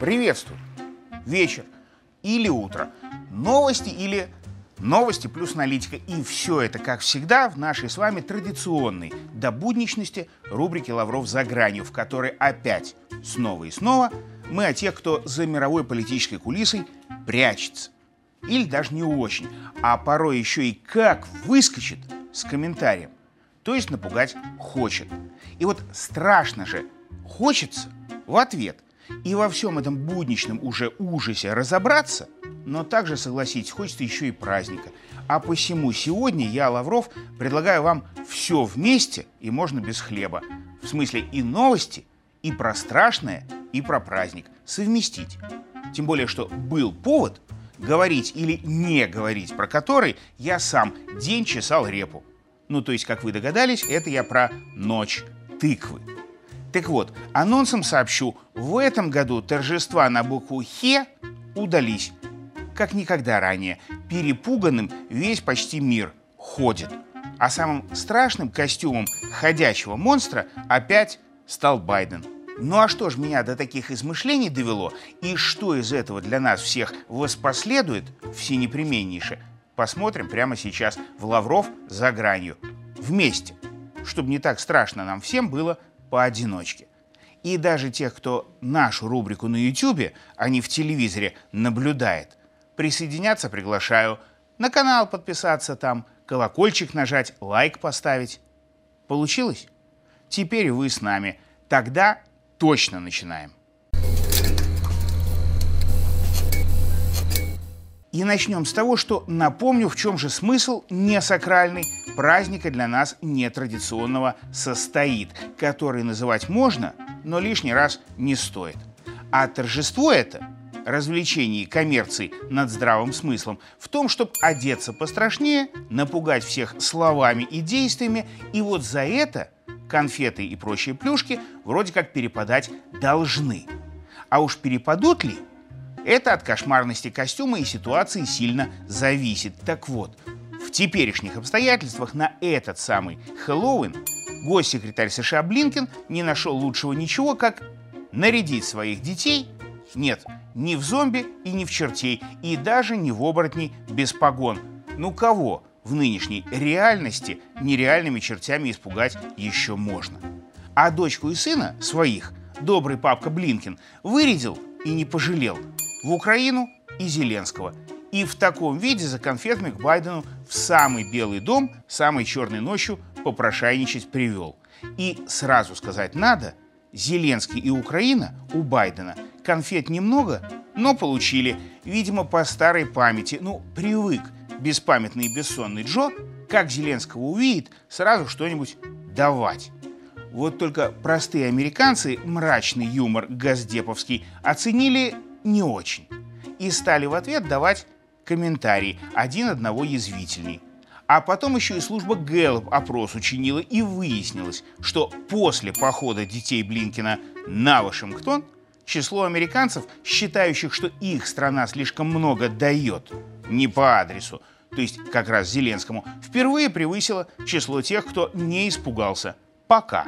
Приветствую. Вечер или утро. Новости или новости плюс аналитика. И все это, как всегда, в нашей с вами традиционной до будничности рубрике «Лавров за гранью», в которой опять снова и снова мы о тех, кто за мировой политической кулисой прячется. Или даже не очень, а порой еще и как выскочит с комментарием. То есть напугать хочет. И вот страшно же хочется в ответ и во всем этом будничном уже ужасе разобраться, но также, согласитесь, хочется еще и праздника. А посему сегодня я, Лавров, предлагаю вам все вместе и можно без хлеба. В смысле и новости, и про страшное, и про праздник совместить. Тем более, что был повод говорить или не говорить про который я сам день чесал репу. Ну, то есть, как вы догадались, это я про ночь тыквы. Так вот, анонсом сообщу, в этом году торжества на букву «Хе» удались. Как никогда ранее. Перепуганным весь почти мир ходит. А самым страшным костюмом ходячего монстра опять стал Байден. Ну а что ж меня до таких измышлений довело, и что из этого для нас всех воспоследует, все непременнейше, посмотрим прямо сейчас в Лавров за гранью. Вместе, чтобы не так страшно нам всем было поодиночке. И даже тех, кто нашу рубрику на YouTube, а не в телевизоре, наблюдает, присоединяться приглашаю, на канал подписаться там, колокольчик нажать, лайк поставить. Получилось? Теперь вы с нами. Тогда точно начинаем. И начнем с того, что напомню, в чем же смысл несакральный праздника для нас нетрадиционного состоит, который называть можно, но лишний раз не стоит. А торжество это развлечений и коммерции над здравым смыслом в том, чтобы одеться пострашнее, напугать всех словами и действиями, и вот за это конфеты и прочие плюшки вроде как перепадать должны. А уж перепадут ли – это от кошмарности костюма и ситуации сильно зависит. Так вот, в теперешних обстоятельствах на этот самый Хэллоуин госсекретарь США Блинкен не нашел лучшего ничего, как нарядить своих детей, нет, не в зомби и не в чертей, и даже не в оборотней без погон. Ну кого в нынешней реальности нереальными чертями испугать еще можно? А дочку и сына своих добрый папка Блинкин вырядил и не пожалел – в Украину и Зеленского. И в таком виде за конфетами к Байдену в самый Белый дом самой черной ночью попрошайничать привел. И сразу сказать надо, Зеленский и Украина у Байдена конфет немного, но получили, видимо, по старой памяти. Ну, привык беспамятный и бессонный Джо, как Зеленского увидит, сразу что-нибудь давать. Вот только простые американцы мрачный юмор газдеповский оценили не очень. И стали в ответ давать комментарии, один одного язвительней. А потом еще и служба Гэллоп опрос учинила и выяснилось, что после похода детей Блинкина на Вашингтон число американцев, считающих, что их страна слишком много дает, не по адресу, то есть как раз Зеленскому, впервые превысило число тех, кто не испугался. Пока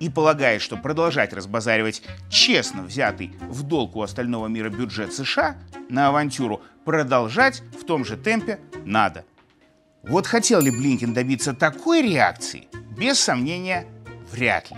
и полагает, что продолжать разбазаривать честно взятый в долг у остального мира бюджет США на авантюру продолжать в том же темпе надо. Вот хотел ли Блинкин добиться такой реакции? Без сомнения, вряд ли.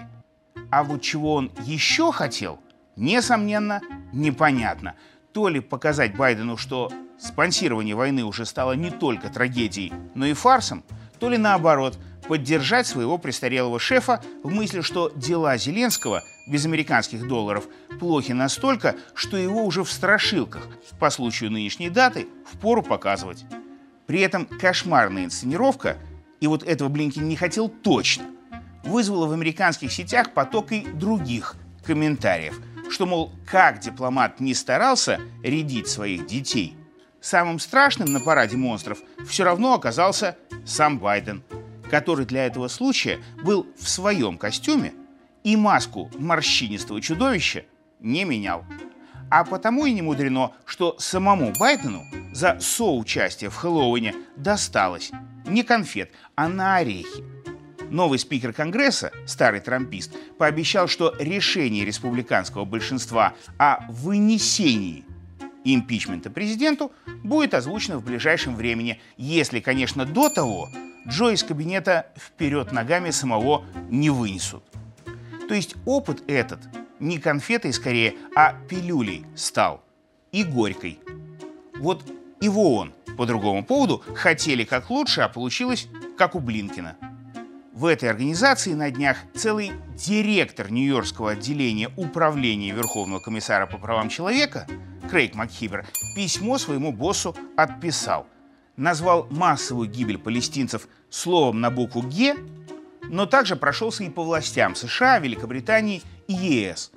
А вот чего он еще хотел, несомненно, непонятно. То ли показать Байдену, что спонсирование войны уже стало не только трагедией, но и фарсом, то ли наоборот – поддержать своего престарелого шефа в мысли, что дела Зеленского без американских долларов плохи настолько, что его уже в страшилках по случаю нынешней даты впору показывать. При этом кошмарная инсценировка, и вот этого Блинкин не хотел точно, вызвала в американских сетях поток и других комментариев, что, мол, как дипломат не старался рядить своих детей, самым страшным на параде монстров все равно оказался сам Байден – который для этого случая был в своем костюме и маску морщинистого чудовища не менял. А потому и не мудрено, что самому Байдену за соучастие в Хэллоуине досталось не конфет, а на орехи. Новый спикер Конгресса, старый трампист, пообещал, что решение республиканского большинства о вынесении импичмента президенту будет озвучено в ближайшем времени, если, конечно, до того Джо из кабинета вперед ногами самого не вынесут. То есть опыт этот не конфетой скорее, а пилюлей стал. И горькой. Вот его он по другому поводу хотели как лучше, а получилось как у Блинкина. В этой организации на днях целый директор Нью-Йоркского отделения Управления Верховного комиссара по правам человека Крейг Макхибер письмо своему боссу отписал. Назвал массовую гибель палестинцев словом на букву «Г», но также прошелся и по властям США, Великобритании и ЕС,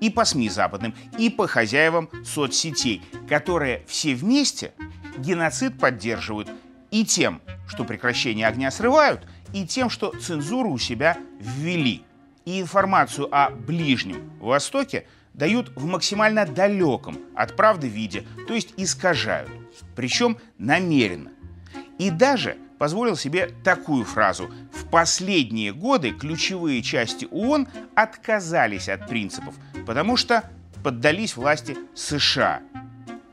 и по СМИ западным, и по хозяевам соцсетей, которые все вместе геноцид поддерживают и тем, что прекращение огня срывают, и тем, что цензуру у себя ввели. И информацию о Ближнем Востоке дают в максимально далеком от правды виде, то есть искажают, причем намеренно. И даже позволил себе такую фразу. В последние годы ключевые части ООН отказались от принципов, потому что поддались власти США.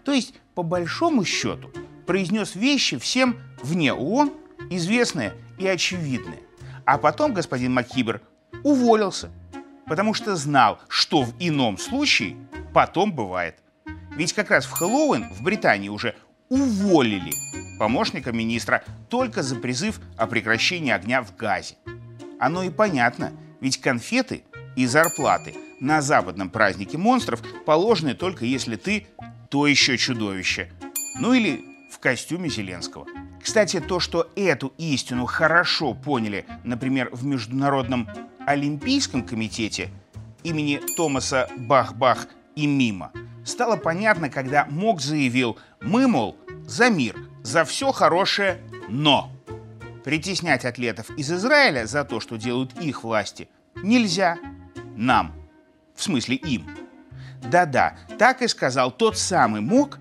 То есть, по большому счету, произнес вещи всем вне ООН, известные и очевидные. А потом господин Маккибер уволился, потому что знал, что в ином случае потом бывает. Ведь как раз в Хэллоуин в Британии уже уволили помощника министра только за призыв о прекращении огня в Газе. Оно и понятно, ведь конфеты и зарплаты на западном празднике монстров положены только если ты то еще чудовище. Ну или в костюме Зеленского. Кстати, то, что эту истину хорошо поняли, например, в Международном Олимпийском комитете имени Томаса Бах-Бах и Мима, стало понятно, когда МОК заявил, мы, мол, за мир, за все хорошее, но притеснять атлетов из Израиля за то, что делают их власти, нельзя. Нам. В смысле им. Да-да, так и сказал тот самый МОК,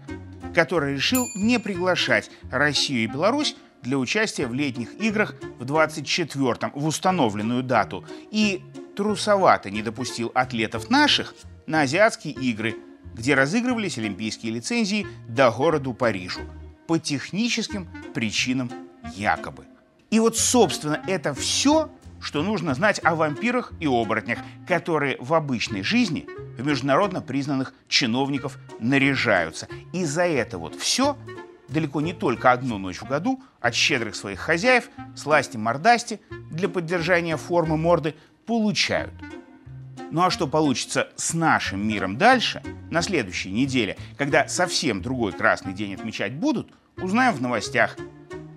который решил не приглашать Россию и Беларусь для участия в летних играх в 24-м, в установленную дату, и трусовато не допустил атлетов наших на азиатские игры, где разыгрывались олимпийские лицензии до городу Парижу по техническим причинам якобы. И вот, собственно, это все, что нужно знать о вампирах и оборотнях, которые в обычной жизни в международно признанных чиновников наряжаются. И за это вот все далеко не только одну ночь в году от щедрых своих хозяев сласти-мордасти для поддержания формы морды получают. Ну а что получится с нашим миром дальше, на следующей неделе, когда совсем другой красный день отмечать будут, узнаем в новостях,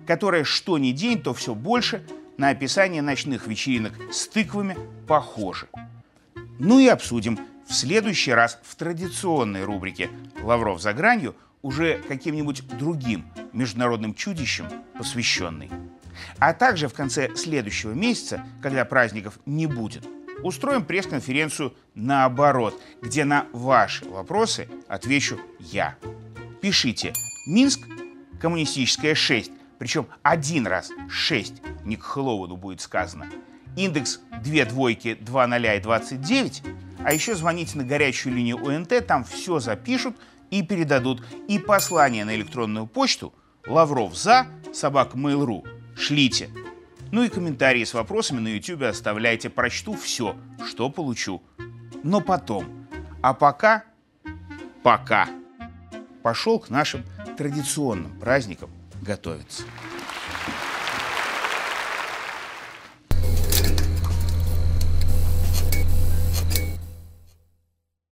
которые что ни день, то все больше на описание ночных вечеринок с тыквами похожи. Ну и обсудим в следующий раз в традиционной рубрике «Лавров за гранью» уже каким-нибудь другим международным чудищем посвященный. А также в конце следующего месяца, когда праздников не будет – устроим пресс-конференцию наоборот, где на ваши вопросы отвечу я. Пишите «Минск, коммунистическая 6», причем один раз 6, не к Хэллоуину будет сказано. Индекс 2 двойки, 2 0 и 29. А еще звоните на горячую линию ОНТ, там все запишут и передадут. И послание на электронную почту лавров за собак Mail.ru шлите. Ну и комментарии с вопросами на YouTube оставляйте, прочту все, что получу. Но потом. А пока, пока. Пошел к нашим традиционным праздникам готовиться.